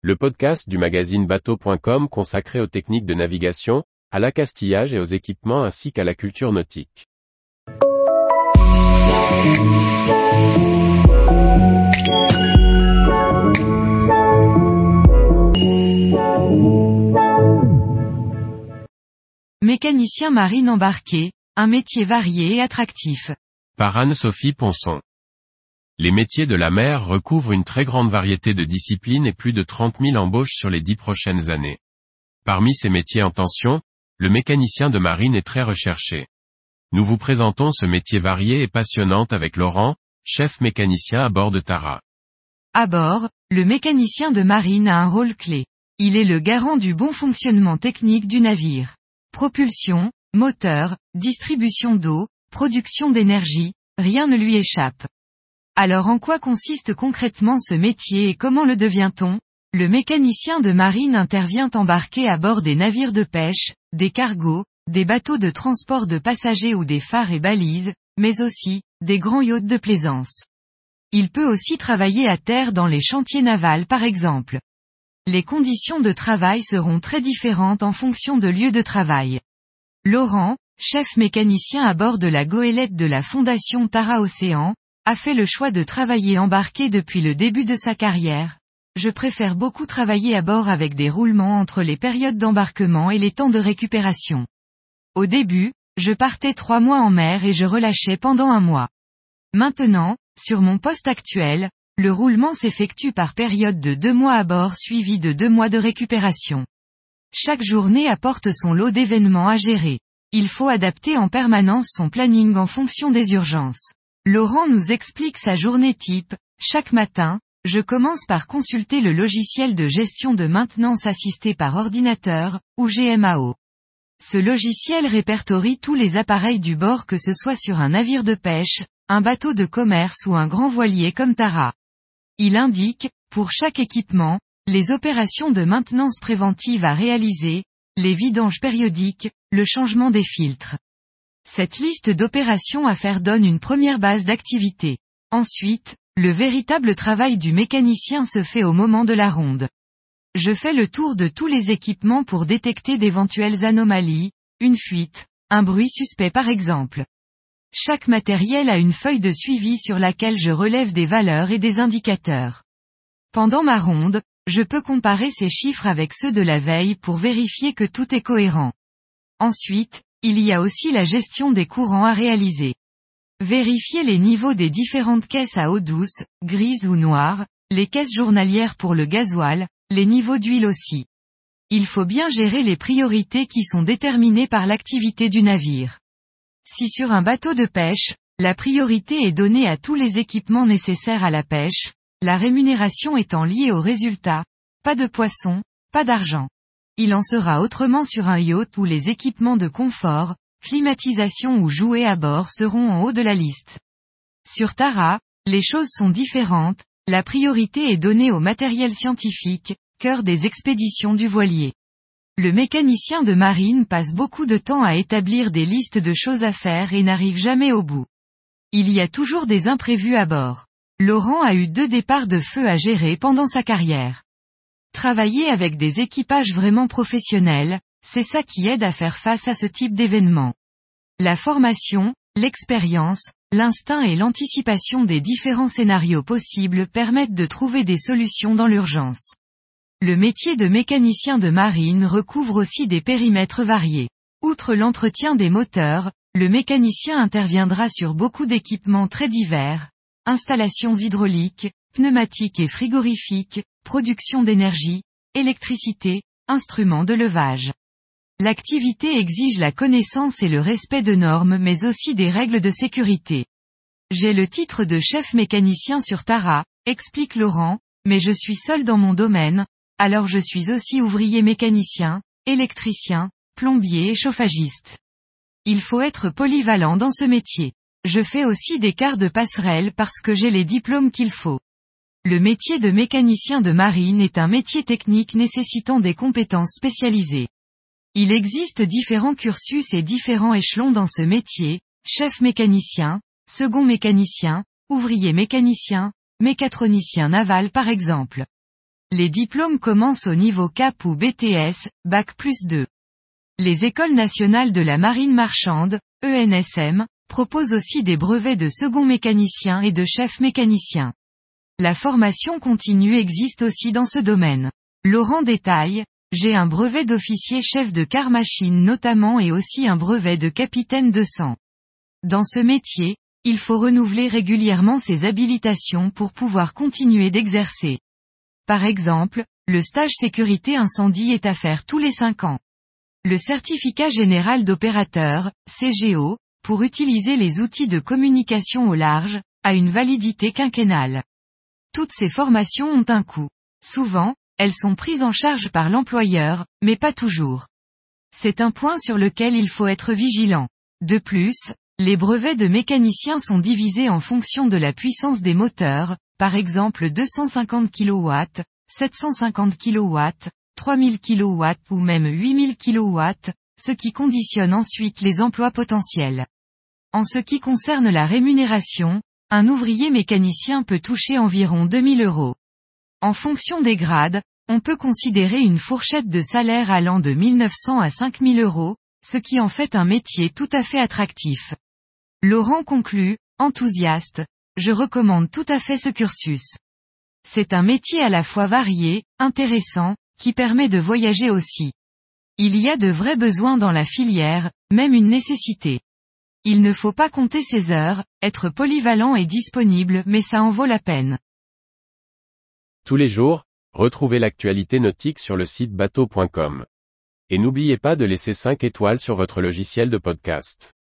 le podcast du magazine bateau.com consacré aux techniques de navigation, à l'accastillage et aux équipements ainsi qu'à la culture nautique. Mécanicien marine embarqué, un métier varié et attractif. Par Anne-Sophie Ponson. Les métiers de la mer recouvrent une très grande variété de disciplines et plus de 30 000 embauches sur les dix prochaines années. Parmi ces métiers en tension, le mécanicien de marine est très recherché. Nous vous présentons ce métier varié et passionnant avec Laurent, chef mécanicien à bord de Tara. À bord, le mécanicien de marine a un rôle clé. Il est le garant du bon fonctionnement technique du navire. Propulsion, moteur, distribution d'eau, production d'énergie, rien ne lui échappe. Alors en quoi consiste concrètement ce métier et comment le devient-on? Le mécanicien de marine intervient embarqué à bord des navires de pêche, des cargos, des bateaux de transport de passagers ou des phares et balises, mais aussi, des grands yachts de plaisance. Il peut aussi travailler à terre dans les chantiers navals par exemple. Les conditions de travail seront très différentes en fonction de lieu de travail. Laurent, chef mécanicien à bord de la goélette de la Fondation Tara Océan, a fait le choix de travailler embarqué depuis le début de sa carrière. Je préfère beaucoup travailler à bord avec des roulements entre les périodes d'embarquement et les temps de récupération. Au début, je partais trois mois en mer et je relâchais pendant un mois. Maintenant, sur mon poste actuel, le roulement s'effectue par période de deux mois à bord suivi de deux mois de récupération. Chaque journée apporte son lot d'événements à gérer. Il faut adapter en permanence son planning en fonction des urgences. Laurent nous explique sa journée type. Chaque matin, je commence par consulter le logiciel de gestion de maintenance assistée par ordinateur, ou GMAO. Ce logiciel répertorie tous les appareils du bord que ce soit sur un navire de pêche, un bateau de commerce ou un grand voilier comme Tara. Il indique, pour chaque équipement, les opérations de maintenance préventive à réaliser, les vidanges périodiques, le changement des filtres. Cette liste d'opérations à faire donne une première base d'activité. Ensuite, le véritable travail du mécanicien se fait au moment de la ronde. Je fais le tour de tous les équipements pour détecter d'éventuelles anomalies, une fuite, un bruit suspect par exemple. Chaque matériel a une feuille de suivi sur laquelle je relève des valeurs et des indicateurs. Pendant ma ronde, je peux comparer ces chiffres avec ceux de la veille pour vérifier que tout est cohérent. Ensuite, il y a aussi la gestion des courants à réaliser. Vérifier les niveaux des différentes caisses à eau douce, grise ou noire, les caisses journalières pour le gasoil, les niveaux d'huile aussi. Il faut bien gérer les priorités qui sont déterminées par l'activité du navire. Si sur un bateau de pêche, la priorité est donnée à tous les équipements nécessaires à la pêche, la rémunération étant liée au résultat, pas de poisson, pas d'argent. Il en sera autrement sur un yacht où les équipements de confort, climatisation ou jouets à bord seront en haut de la liste. Sur Tara, les choses sont différentes, la priorité est donnée au matériel scientifique, cœur des expéditions du voilier. Le mécanicien de marine passe beaucoup de temps à établir des listes de choses à faire et n'arrive jamais au bout. Il y a toujours des imprévus à bord. Laurent a eu deux départs de feu à gérer pendant sa carrière. Travailler avec des équipages vraiment professionnels, c'est ça qui aide à faire face à ce type d'événement. La formation, l'expérience, l'instinct et l'anticipation des différents scénarios possibles permettent de trouver des solutions dans l'urgence. Le métier de mécanicien de marine recouvre aussi des périmètres variés. Outre l'entretien des moteurs, le mécanicien interviendra sur beaucoup d'équipements très divers, installations hydrauliques, pneumatiques et frigorifiques, production d'énergie, électricité, instruments de levage. L'activité exige la connaissance et le respect de normes mais aussi des règles de sécurité. J'ai le titre de chef mécanicien sur Tara, explique Laurent, mais je suis seul dans mon domaine, alors je suis aussi ouvrier mécanicien, électricien, plombier et chauffagiste. Il faut être polyvalent dans ce métier. Je fais aussi des quarts de passerelle parce que j'ai les diplômes qu'il faut. Le métier de mécanicien de marine est un métier technique nécessitant des compétences spécialisées. Il existe différents cursus et différents échelons dans ce métier, chef mécanicien, second mécanicien, ouvrier mécanicien, mécatronicien naval par exemple. Les diplômes commencent au niveau CAP ou BTS, Bac plus 2. Les écoles nationales de la marine marchande, ENSM, proposent aussi des brevets de second mécanicien et de chef mécanicien. La formation continue existe aussi dans ce domaine. Laurent détaille, j'ai un brevet d'officier chef de car machine notamment et aussi un brevet de capitaine de sang. Dans ce métier, il faut renouveler régulièrement ses habilitations pour pouvoir continuer d'exercer. Par exemple, le stage sécurité incendie est à faire tous les 5 ans. Le certificat général d'opérateur, CGO, pour utiliser les outils de communication au large, a une validité quinquennale. Toutes ces formations ont un coût. Souvent, elles sont prises en charge par l'employeur, mais pas toujours. C'est un point sur lequel il faut être vigilant. De plus, les brevets de mécaniciens sont divisés en fonction de la puissance des moteurs, par exemple 250 kW, 750 kW, 3000 kW ou même 8000 kW, ce qui conditionne ensuite les emplois potentiels. En ce qui concerne la rémunération, un ouvrier mécanicien peut toucher environ 2000 euros. En fonction des grades, on peut considérer une fourchette de salaire allant de 1900 à 5000 euros, ce qui en fait un métier tout à fait attractif. Laurent conclut, enthousiaste, je recommande tout à fait ce cursus. C'est un métier à la fois varié, intéressant, qui permet de voyager aussi. Il y a de vrais besoins dans la filière, même une nécessité. Il ne faut pas compter ses heures, être polyvalent et disponible mais ça en vaut la peine. Tous les jours, retrouvez l'actualité nautique sur le site bateau.com. Et n'oubliez pas de laisser 5 étoiles sur votre logiciel de podcast.